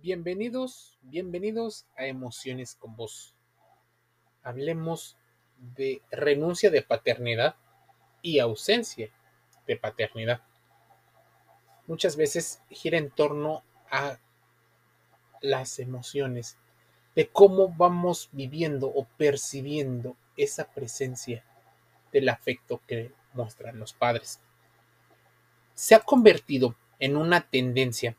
Bienvenidos, bienvenidos a Emociones con Vos. Hablemos de renuncia de paternidad y ausencia de paternidad. Muchas veces gira en torno a las emociones, de cómo vamos viviendo o percibiendo esa presencia del afecto que muestran los padres. Se ha convertido en una tendencia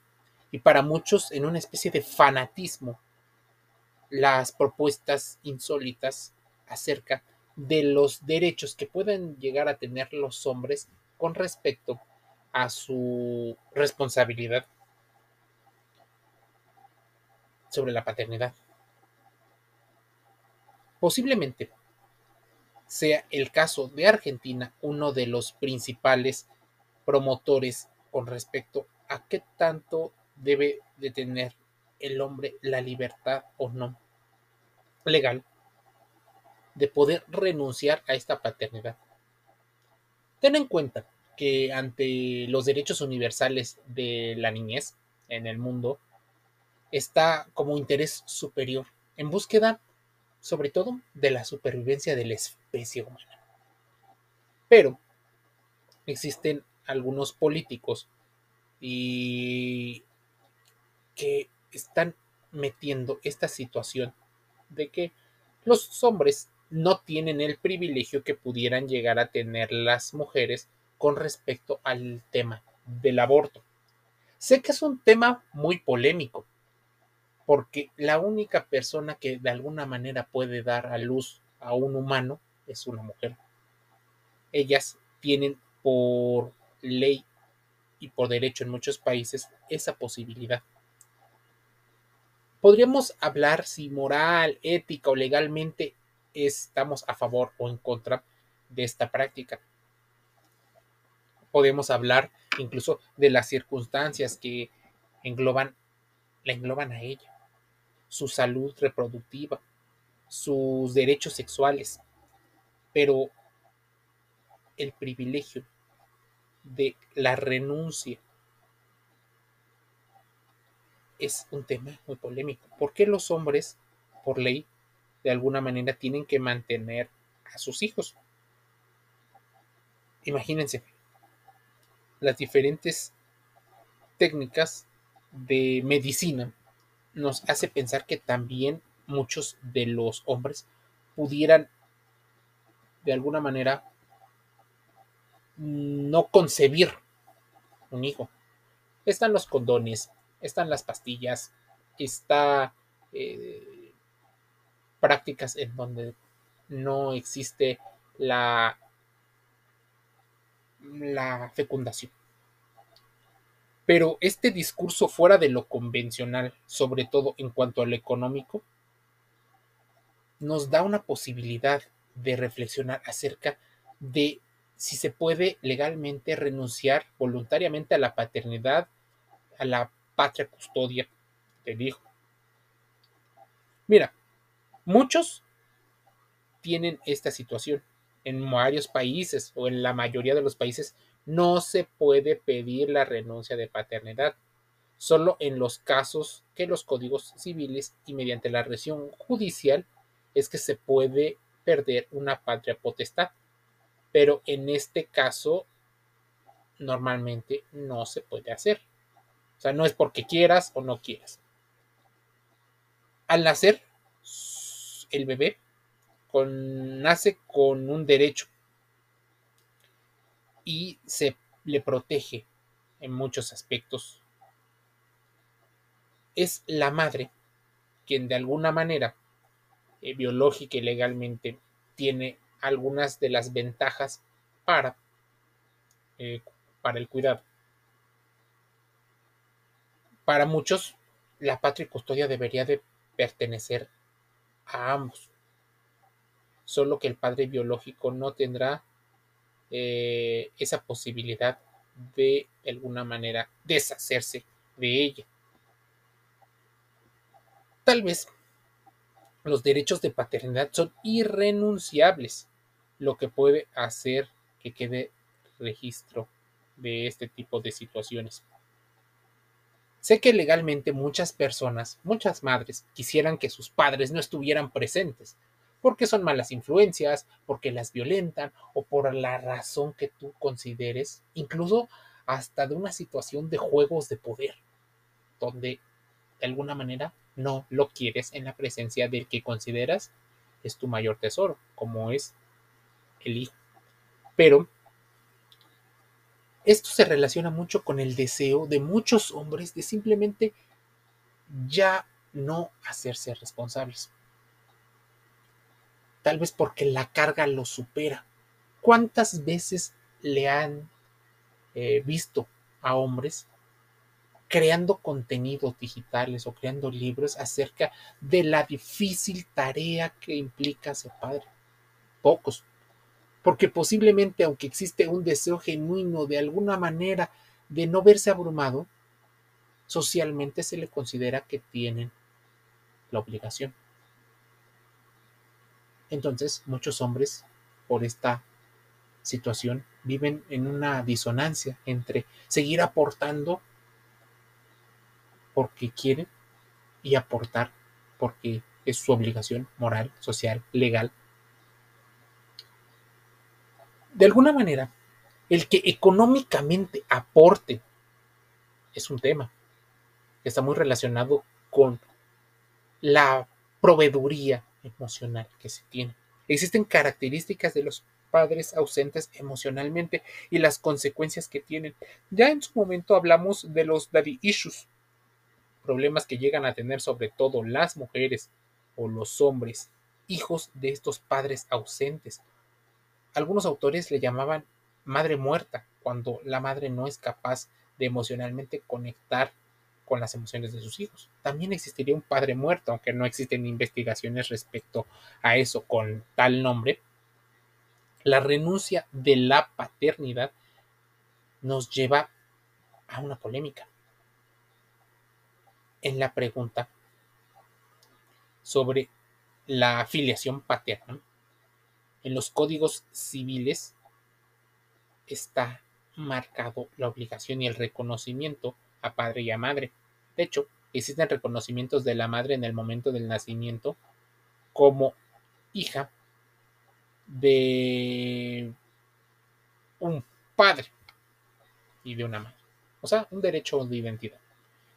y para muchos en una especie de fanatismo las propuestas insólitas acerca de los derechos que pueden llegar a tener los hombres con respecto a su responsabilidad sobre la paternidad. Posiblemente sea el caso de Argentina uno de los principales promotores con respecto a qué tanto debe de tener el hombre la libertad o no legal de poder renunciar a esta paternidad. Ten en cuenta que ante los derechos universales de la niñez en el mundo está como interés superior en búsqueda sobre todo de la supervivencia de la especie humana. Pero existen algunos políticos y que están metiendo esta situación de que los hombres no tienen el privilegio que pudieran llegar a tener las mujeres con respecto al tema del aborto. Sé que es un tema muy polémico, porque la única persona que de alguna manera puede dar a luz a un humano es una mujer. Ellas tienen por ley y por derecho en muchos países esa posibilidad podríamos hablar si moral, ética o legalmente estamos a favor o en contra de esta práctica. Podemos hablar incluso de las circunstancias que engloban, la engloban a ella, su salud reproductiva, sus derechos sexuales, pero el privilegio de la renuncia es un tema muy polémico. ¿Por qué los hombres, por ley, de alguna manera tienen que mantener a sus hijos? Imagínense las diferentes técnicas de medicina nos hace pensar que también muchos de los hombres pudieran de alguna manera no concebir un hijo. Están los condones, están las pastillas, está eh, prácticas en donde no existe la, la fecundación. Pero este discurso fuera de lo convencional, sobre todo en cuanto a lo económico, nos da una posibilidad de reflexionar acerca de si se puede legalmente renunciar voluntariamente a la paternidad, a la patria custodia del hijo. Mira, muchos tienen esta situación. En varios países o en la mayoría de los países no se puede pedir la renuncia de paternidad, solo en los casos que los códigos civiles y mediante la región judicial es que se puede perder una patria potestad. Pero en este caso normalmente no se puede hacer. O sea, no es porque quieras o no quieras. Al nacer, el bebé nace con un derecho y se le protege en muchos aspectos. Es la madre quien de alguna manera eh, biológica y legalmente tiene algunas de las ventajas para, eh, para el cuidado. Para muchos, la patria y custodia debería de pertenecer a ambos. Solo que el padre biológico no tendrá eh, esa posibilidad de, de alguna manera, deshacerse de ella. Tal vez los derechos de paternidad son irrenunciables, lo que puede hacer que quede registro de este tipo de situaciones. Sé que legalmente muchas personas, muchas madres, quisieran que sus padres no estuvieran presentes, porque son malas influencias, porque las violentan o por la razón que tú consideres, incluso hasta de una situación de juegos de poder, donde de alguna manera no lo quieres en la presencia del que consideras es tu mayor tesoro, como es el hijo. Pero esto se relaciona mucho con el deseo de muchos hombres de simplemente ya no hacerse responsables. Tal vez porque la carga lo supera. ¿Cuántas veces le han eh, visto a hombres creando contenidos digitales o creando libros acerca de la difícil tarea que implica ser padre? Pocos, porque posiblemente aunque existe un deseo genuino de alguna manera de no verse abrumado, socialmente se le considera que tienen la obligación. Entonces, muchos hombres, por esta situación, viven en una disonancia entre seguir aportando porque quieren y aportar porque es su obligación moral, social, legal de alguna manera, el que económicamente aporte es un tema que está muy relacionado con la proveeduría emocional que se tiene. Existen características de los padres ausentes emocionalmente y las consecuencias que tienen. Ya en su momento hablamos de los daddy issues, problemas que llegan a tener sobre todo las mujeres o los hombres, hijos de estos padres ausentes algunos autores le llamaban madre muerta, cuando la madre no es capaz de emocionalmente conectar con las emociones de sus hijos. También existiría un padre muerto, aunque no existen investigaciones respecto a eso con tal nombre. La renuncia de la paternidad nos lleva a una polémica. En la pregunta sobre la afiliación paterna, en los códigos civiles está marcado la obligación y el reconocimiento a padre y a madre. De hecho, existen reconocimientos de la madre en el momento del nacimiento como hija de un padre y de una madre. O sea, un derecho de identidad.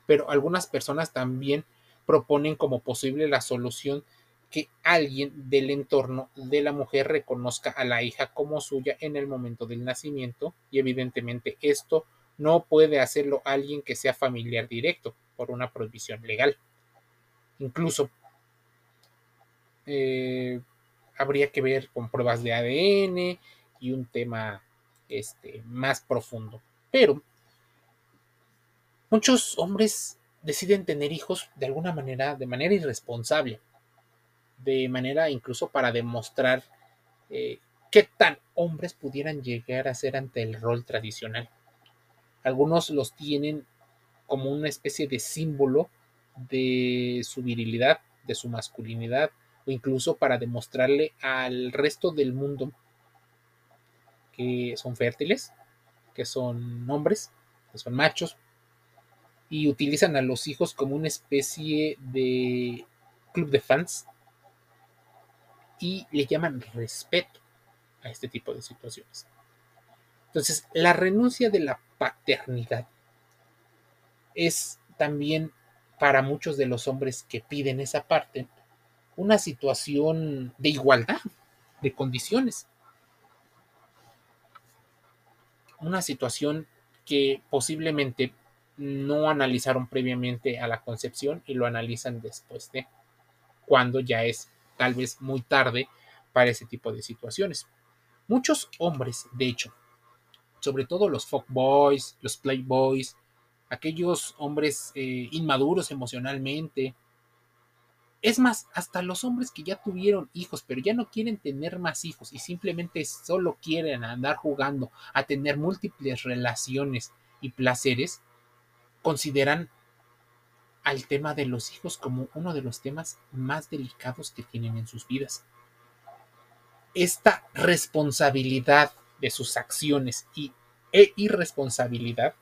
Pero algunas personas también proponen como posible la solución que alguien del entorno de la mujer reconozca a la hija como suya en el momento del nacimiento y evidentemente esto no puede hacerlo alguien que sea familiar directo por una prohibición legal. Incluso eh, habría que ver con pruebas de ADN y un tema este, más profundo. Pero muchos hombres deciden tener hijos de alguna manera, de manera irresponsable de manera incluso para demostrar eh, qué tan hombres pudieran llegar a ser ante el rol tradicional. Algunos los tienen como una especie de símbolo de su virilidad, de su masculinidad, o incluso para demostrarle al resto del mundo que son fértiles, que son hombres, que son machos, y utilizan a los hijos como una especie de club de fans y le llaman respeto a este tipo de situaciones. Entonces, la renuncia de la paternidad es también para muchos de los hombres que piden esa parte una situación de igualdad de condiciones. Una situación que posiblemente no analizaron previamente a la concepción y lo analizan después de cuando ya es tal vez muy tarde para ese tipo de situaciones. Muchos hombres, de hecho, sobre todo los boys, los playboys, aquellos hombres eh, inmaduros emocionalmente, es más, hasta los hombres que ya tuvieron hijos, pero ya no quieren tener más hijos y simplemente solo quieren andar jugando a tener múltiples relaciones y placeres, consideran al tema de los hijos como uno de los temas más delicados que tienen en sus vidas. Esta responsabilidad de sus acciones y, e irresponsabilidad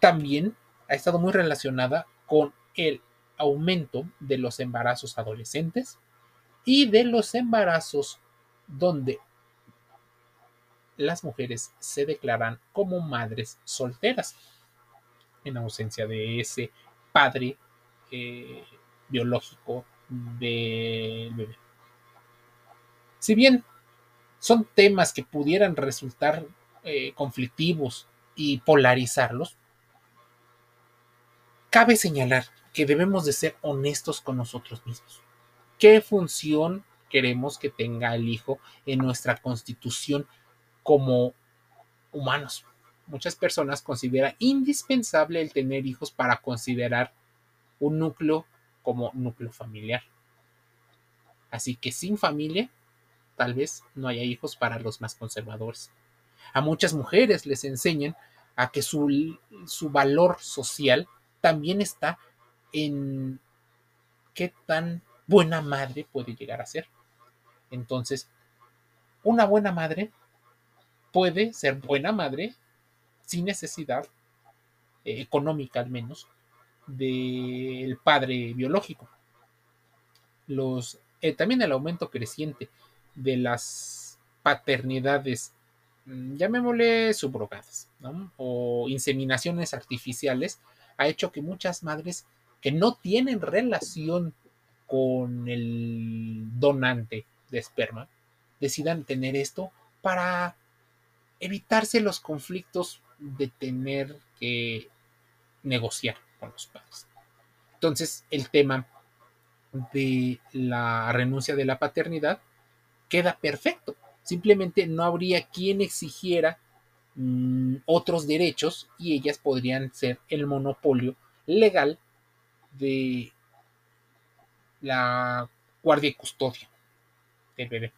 también ha estado muy relacionada con el aumento de los embarazos adolescentes y de los embarazos donde las mujeres se declaran como madres solteras en ausencia de ese padre eh, biológico del bebé. Si bien son temas que pudieran resultar eh, conflictivos y polarizarlos, cabe señalar que debemos de ser honestos con nosotros mismos. ¿Qué función queremos que tenga el hijo en nuestra constitución como humanos? Muchas personas consideran indispensable el tener hijos para considerar un núcleo como núcleo familiar. Así que sin familia, tal vez no haya hijos para los más conservadores. A muchas mujeres les enseñan a que su, su valor social también está en qué tan buena madre puede llegar a ser. Entonces, una buena madre puede ser buena madre sin necesidad eh, económica al menos del padre biológico. Eh, también el aumento creciente de las paternidades, mm, llamémosle subrogadas, o inseminaciones artificiales, ha hecho que muchas madres que no tienen relación con el donante de esperma decidan tener esto para evitarse los conflictos de tener que negociar con los padres. Entonces, el tema de la renuncia de la paternidad queda perfecto. Simplemente no habría quien exigiera mm, otros derechos y ellas podrían ser el monopolio legal de la guardia y custodia del bebé.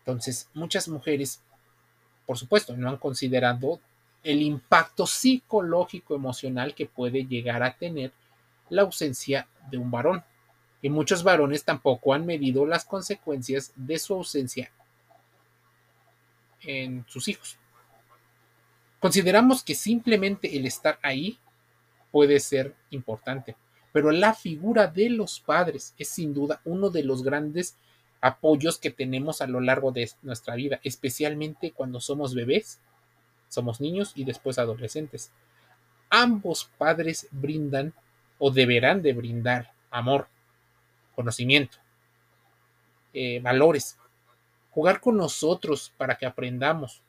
Entonces, muchas mujeres, por supuesto, no han considerado el impacto psicológico emocional que puede llegar a tener la ausencia de un varón. Y muchos varones tampoco han medido las consecuencias de su ausencia en sus hijos. Consideramos que simplemente el estar ahí puede ser importante, pero la figura de los padres es sin duda uno de los grandes apoyos que tenemos a lo largo de nuestra vida, especialmente cuando somos bebés, somos niños y después adolescentes. Ambos padres brindan o deberán de brindar amor, conocimiento, eh, valores, jugar con nosotros para que aprendamos,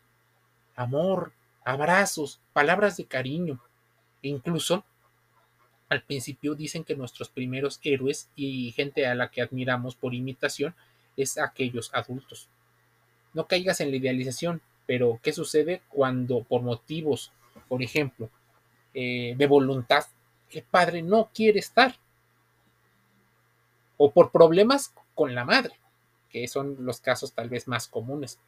amor, abrazos, palabras de cariño, incluso al principio dicen que nuestros primeros héroes y gente a la que admiramos por imitación es aquellos adultos. No caigas en la idealización, pero ¿qué sucede cuando por motivos, por ejemplo, eh, de voluntad, el padre no quiere estar? O por problemas con la madre, que son los casos tal vez más comunes.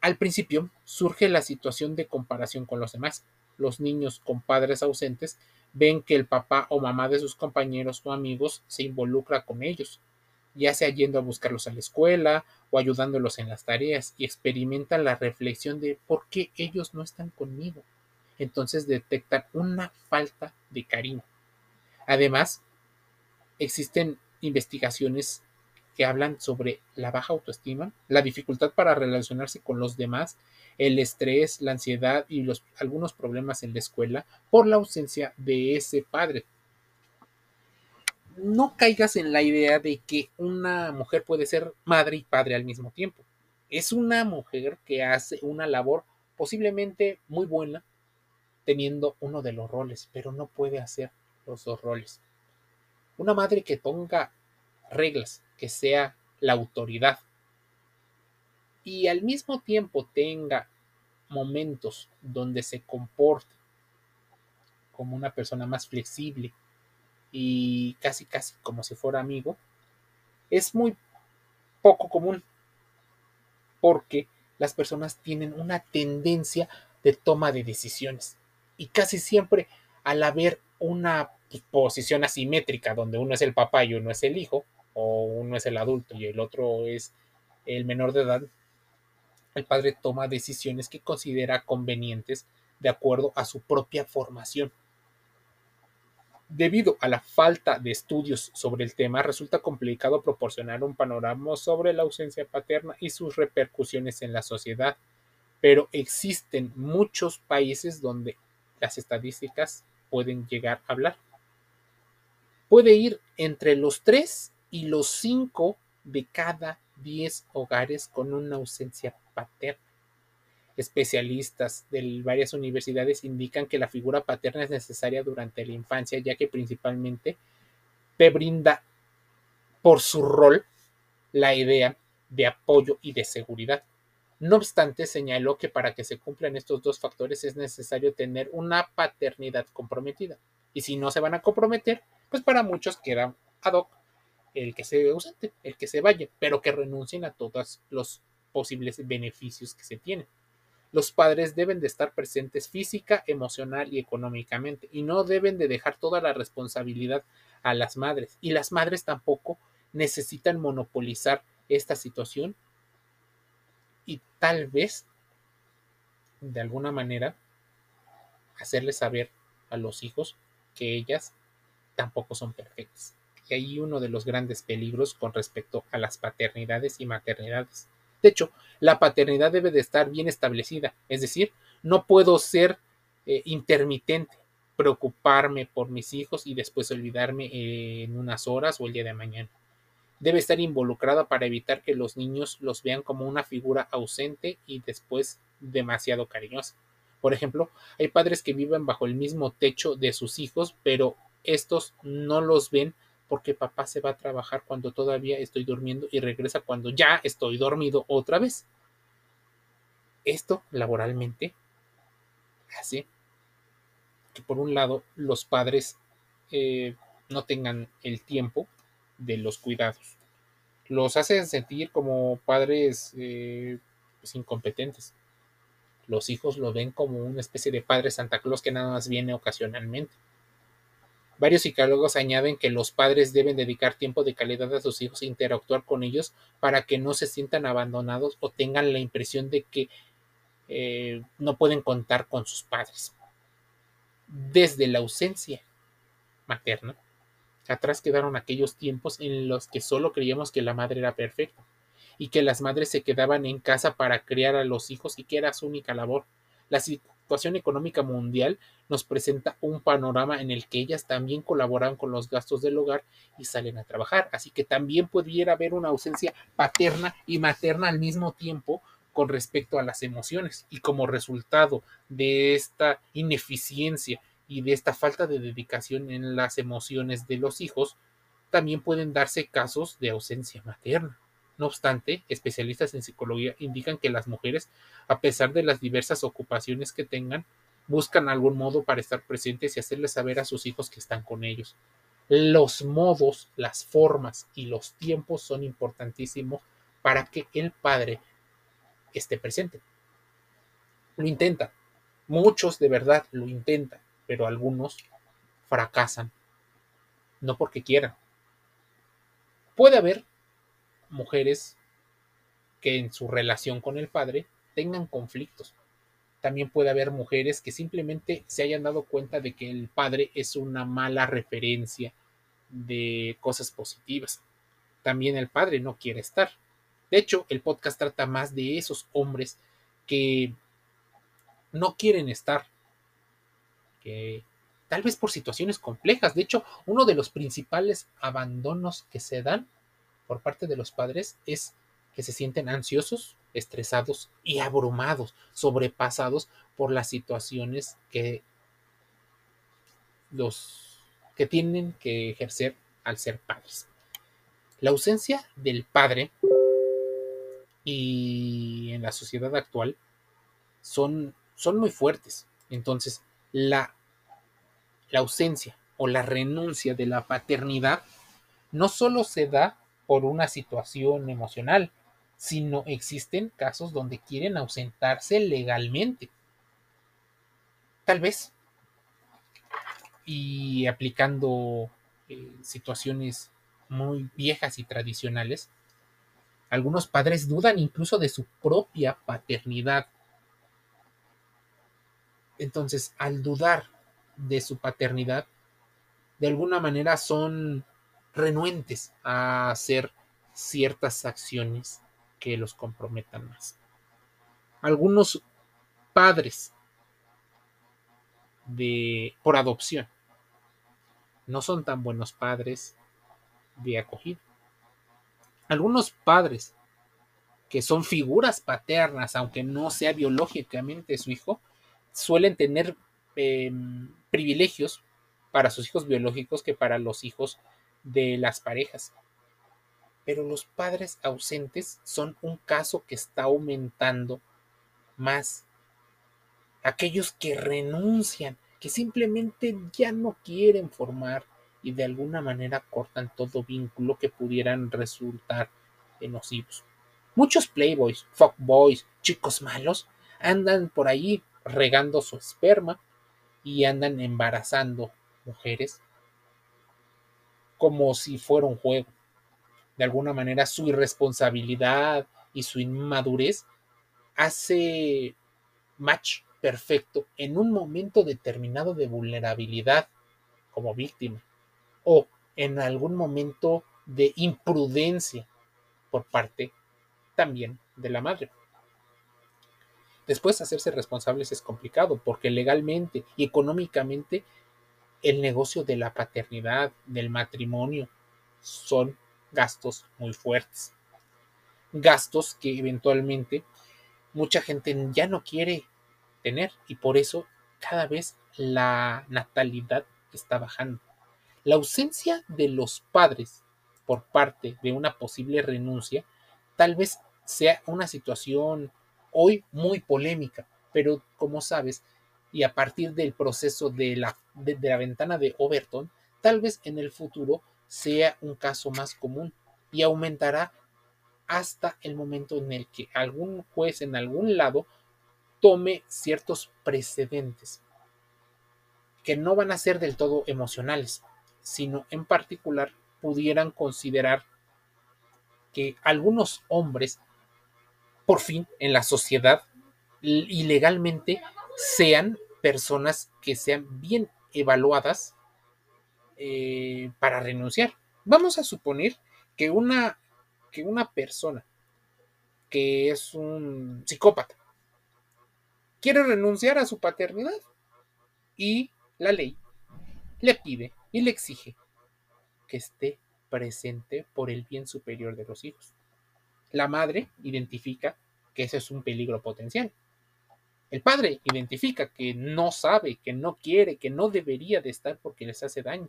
Al principio surge la situación de comparación con los demás. Los niños con padres ausentes ven que el papá o mamá de sus compañeros o amigos se involucra con ellos, ya sea yendo a buscarlos a la escuela o ayudándolos en las tareas y experimentan la reflexión de por qué ellos no están conmigo. Entonces detectan una falta de cariño. Además, existen investigaciones que hablan sobre la baja autoestima, la dificultad para relacionarse con los demás, el estrés, la ansiedad y los, algunos problemas en la escuela por la ausencia de ese padre no caigas en la idea de que una mujer puede ser madre y padre al mismo tiempo. Es una mujer que hace una labor posiblemente muy buena teniendo uno de los roles, pero no puede hacer los dos roles. Una madre que ponga reglas, que sea la autoridad y al mismo tiempo tenga momentos donde se comporte como una persona más flexible, y casi casi como si fuera amigo, es muy poco común porque las personas tienen una tendencia de toma de decisiones y casi siempre al haber una posición asimétrica donde uno es el papá y uno es el hijo o uno es el adulto y el otro es el menor de edad, el padre toma decisiones que considera convenientes de acuerdo a su propia formación. Debido a la falta de estudios sobre el tema, resulta complicado proporcionar un panorama sobre la ausencia paterna y sus repercusiones en la sociedad, pero existen muchos países donde las estadísticas pueden llegar a hablar. Puede ir entre los 3 y los 5 de cada 10 hogares con una ausencia paterna. Especialistas de varias universidades indican que la figura paterna es necesaria durante la infancia, ya que principalmente te brinda por su rol la idea de apoyo y de seguridad. No obstante, señaló que para que se cumplan estos dos factores es necesario tener una paternidad comprometida. Y si no se van a comprometer, pues para muchos queda ad hoc el que se ausente, el que se vaya, pero que renuncien a todos los posibles beneficios que se tienen. Los padres deben de estar presentes física, emocional y económicamente y no deben de dejar toda la responsabilidad a las madres. Y las madres tampoco necesitan monopolizar esta situación y tal vez de alguna manera hacerles saber a los hijos que ellas tampoco son perfectas. Y ahí uno de los grandes peligros con respecto a las paternidades y maternidades. De hecho, la paternidad debe de estar bien establecida, es decir, no puedo ser eh, intermitente, preocuparme por mis hijos y después olvidarme en unas horas o el día de mañana. Debe estar involucrada para evitar que los niños los vean como una figura ausente y después demasiado cariñosa. Por ejemplo, hay padres que viven bajo el mismo techo de sus hijos, pero estos no los ven porque papá se va a trabajar cuando todavía estoy durmiendo y regresa cuando ya estoy dormido otra vez. Esto laboralmente hace que por un lado los padres eh, no tengan el tiempo de los cuidados. Los hacen sentir como padres eh, pues, incompetentes. Los hijos lo ven como una especie de padre Santa Claus que nada más viene ocasionalmente. Varios psicólogos añaden que los padres deben dedicar tiempo de calidad a sus hijos e interactuar con ellos para que no se sientan abandonados o tengan la impresión de que eh, no pueden contar con sus padres. Desde la ausencia materna, atrás quedaron aquellos tiempos en los que solo creíamos que la madre era perfecta y que las madres se quedaban en casa para criar a los hijos y que era su única labor. La situación económica mundial nos presenta un panorama en el que ellas también colaboran con los gastos del hogar y salen a trabajar. Así que también pudiera haber una ausencia paterna y materna al mismo tiempo con respecto a las emociones. Y como resultado de esta ineficiencia y de esta falta de dedicación en las emociones de los hijos, también pueden darse casos de ausencia materna. No obstante, especialistas en psicología indican que las mujeres, a pesar de las diversas ocupaciones que tengan, buscan algún modo para estar presentes y hacerles saber a sus hijos que están con ellos. Los modos, las formas y los tiempos son importantísimos para que el padre esté presente. Lo intentan. Muchos de verdad lo intentan, pero algunos fracasan. No porque quieran. Puede haber mujeres que en su relación con el padre tengan conflictos. También puede haber mujeres que simplemente se hayan dado cuenta de que el padre es una mala referencia de cosas positivas. También el padre no quiere estar. De hecho, el podcast trata más de esos hombres que no quieren estar, que tal vez por situaciones complejas. De hecho, uno de los principales abandonos que se dan por parte de los padres es que se sienten ansiosos, estresados y abrumados, sobrepasados por las situaciones que los que tienen que ejercer al ser padres. La ausencia del padre y en la sociedad actual son, son muy fuertes. Entonces, la, la ausencia o la renuncia de la paternidad no solo se da por una situación emocional, sino existen casos donde quieren ausentarse legalmente. Tal vez. Y aplicando eh, situaciones muy viejas y tradicionales, algunos padres dudan incluso de su propia paternidad. Entonces, al dudar de su paternidad, de alguna manera son renuentes a hacer ciertas acciones que los comprometan más. Algunos padres de por adopción no son tan buenos padres de acogida. Algunos padres que son figuras paternas, aunque no sea biológicamente su hijo, suelen tener em, privilegios para sus hijos biológicos que para los hijos de las parejas. Pero los padres ausentes son un caso que está aumentando más. Aquellos que renuncian, que simplemente ya no quieren formar y de alguna manera cortan todo vínculo que pudieran resultar nocivos. Muchos playboys, fuckboys, chicos malos andan por ahí regando su esperma y andan embarazando mujeres como si fuera un juego. De alguna manera su irresponsabilidad y su inmadurez hace match perfecto en un momento determinado de vulnerabilidad como víctima o en algún momento de imprudencia por parte también de la madre. Después hacerse responsables es complicado porque legalmente y económicamente el negocio de la paternidad, del matrimonio, son gastos muy fuertes. Gastos que eventualmente mucha gente ya no quiere tener y por eso cada vez la natalidad está bajando. La ausencia de los padres por parte de una posible renuncia tal vez sea una situación hoy muy polémica, pero como sabes, y a partir del proceso de la, de, la ventana de Overton, tal vez en el futuro sea un caso más común y aumentará hasta el momento en el que algún juez en algún lado tome ciertos precedentes que no van a ser del todo emocionales, sino en particular pudieran considerar que algunos hombres, por fin, en la sociedad y legalmente, sean personas que sean bien evaluadas eh, para renunciar. Vamos a suponer que una, que una persona que es un psicópata quiere renunciar a su paternidad y la ley le pide y le exige que esté presente por el bien superior de los hijos. La madre identifica que ese es un peligro potencial. El padre identifica que no sabe, que no quiere, que no debería de estar porque les hace daño.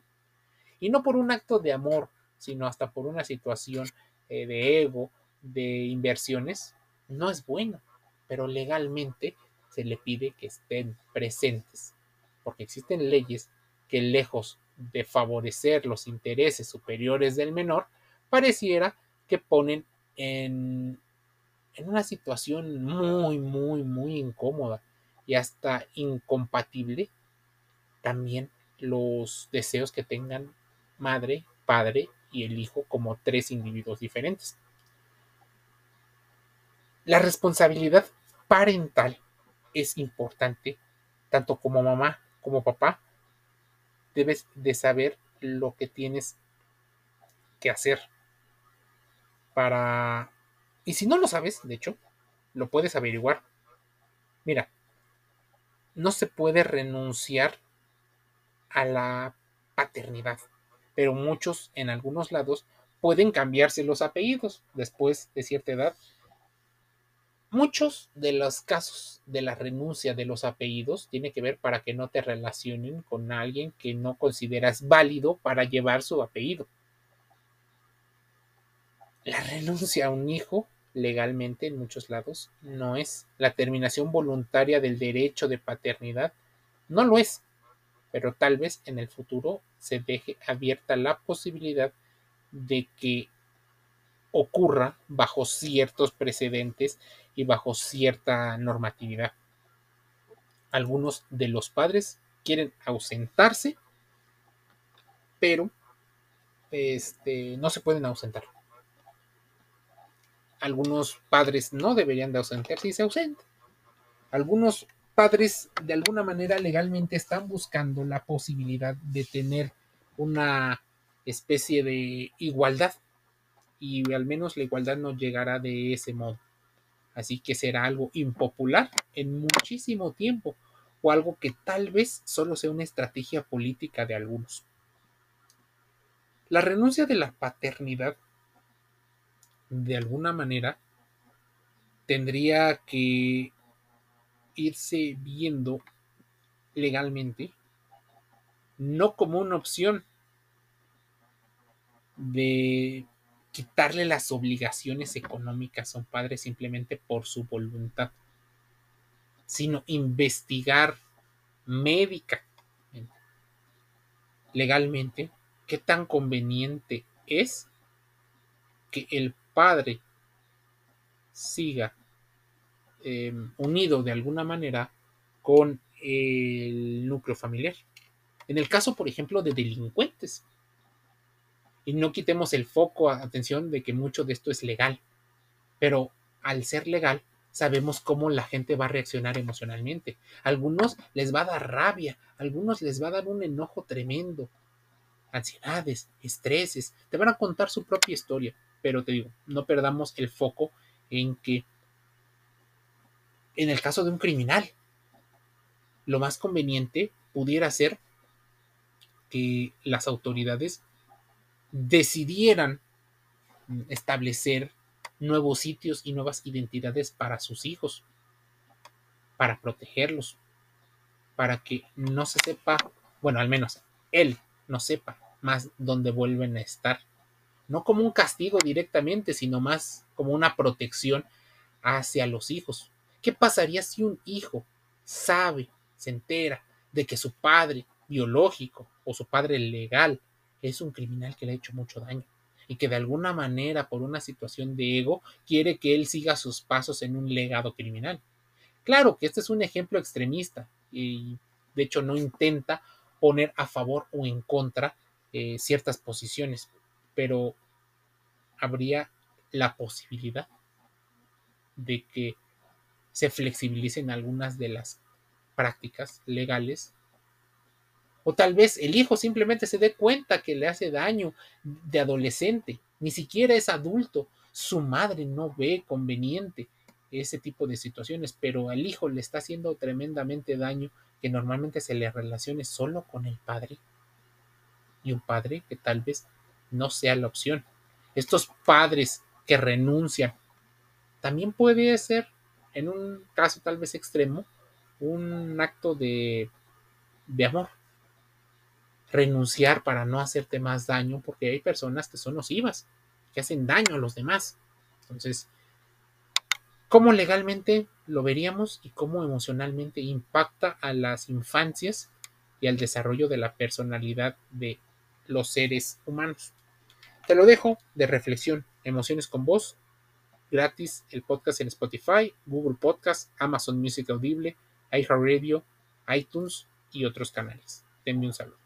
Y no por un acto de amor, sino hasta por una situación eh, de ego, de inversiones, no es bueno. Pero legalmente se le pide que estén presentes, porque existen leyes que lejos de favorecer los intereses superiores del menor, pareciera que ponen en, en una situación muy, muy, muy incómoda y hasta incompatible también los deseos que tengan madre, padre y el hijo como tres individuos diferentes. La responsabilidad parental es importante tanto como mamá como papá debes de saber lo que tienes que hacer para... Y si no lo sabes, de hecho, lo puedes averiguar. Mira, no se puede renunciar a la paternidad, pero muchos en algunos lados pueden cambiarse los apellidos después de cierta edad Muchos de los casos de la renuncia de los apellidos tiene que ver para que no te relacionen con alguien que no consideras válido para llevar su apellido. La renuncia a un hijo legalmente en muchos lados no es. La terminación voluntaria del derecho de paternidad no lo es, pero tal vez en el futuro se deje abierta la posibilidad de que ocurra bajo ciertos precedentes y bajo cierta normatividad. Algunos de los padres quieren ausentarse, pero este, no se pueden ausentar. Algunos padres no deberían de ausentarse y se ausentan. Algunos padres de alguna manera legalmente están buscando la posibilidad de tener una especie de igualdad y al menos la igualdad no llegará de ese modo. Así que será algo impopular en muchísimo tiempo o algo que tal vez solo sea una estrategia política de algunos. La renuncia de la paternidad, de alguna manera, tendría que irse viendo legalmente, no como una opción de quitarle las obligaciones económicas a un padre simplemente por su voluntad, sino investigar médica legalmente qué tan conveniente es que el padre siga em, unido de alguna manera con el núcleo familiar. En el caso, por ejemplo, de delincuentes. Y no quitemos el foco, atención, de que mucho de esto es legal. Pero al ser legal, sabemos cómo la gente va a reaccionar emocionalmente. algunos les va a dar rabia, algunos les va a dar un enojo tremendo, ansiedades, estreses, te van a contar su propia historia, pero te digo, no perdamos el foco en que en el caso de un criminal, lo más conveniente pudiera ser que las autoridades decidieran establecer nuevos sitios y nuevas identidades para sus hijos, para protegerlos, para que no se sepa, bueno, al menos él no sepa más dónde vuelven a estar. No como un castigo directamente, sino más como una protección hacia los hijos. ¿Qué pasaría si un hijo sabe, se entera de que su padre biológico o su padre legal es un criminal que le ha hecho mucho daño? y que de alguna manera, por una situación de ego, quiere que él siga sus pasos en un legado criminal. Claro que este es un ejemplo extremista y de hecho no intenta poner a favor o en contra eh, ciertas posiciones, pero habría la posibilidad de que se flexibilicen algunas de las prácticas legales. O tal vez el hijo simplemente se dé cuenta que le hace daño de adolescente, ni siquiera es adulto, su madre no ve conveniente ese tipo de situaciones, pero al hijo le está haciendo tremendamente daño que normalmente se le relacione solo con el padre. Y un padre que tal vez no sea la opción. Estos padres que renuncian, también puede ser, en un caso tal vez extremo, un acto de, de amor. Renunciar para no hacerte más daño, porque hay personas que son nocivas, que hacen daño a los demás. Entonces, ¿cómo legalmente lo veríamos y cómo emocionalmente impacta a las infancias y al desarrollo de la personalidad de los seres humanos. Te lo dejo de reflexión. Emociones con voz. Gratis el podcast en Spotify, Google Podcast, Amazon Music Audible, iHeartRadio, iTunes y otros canales. Te un saludo.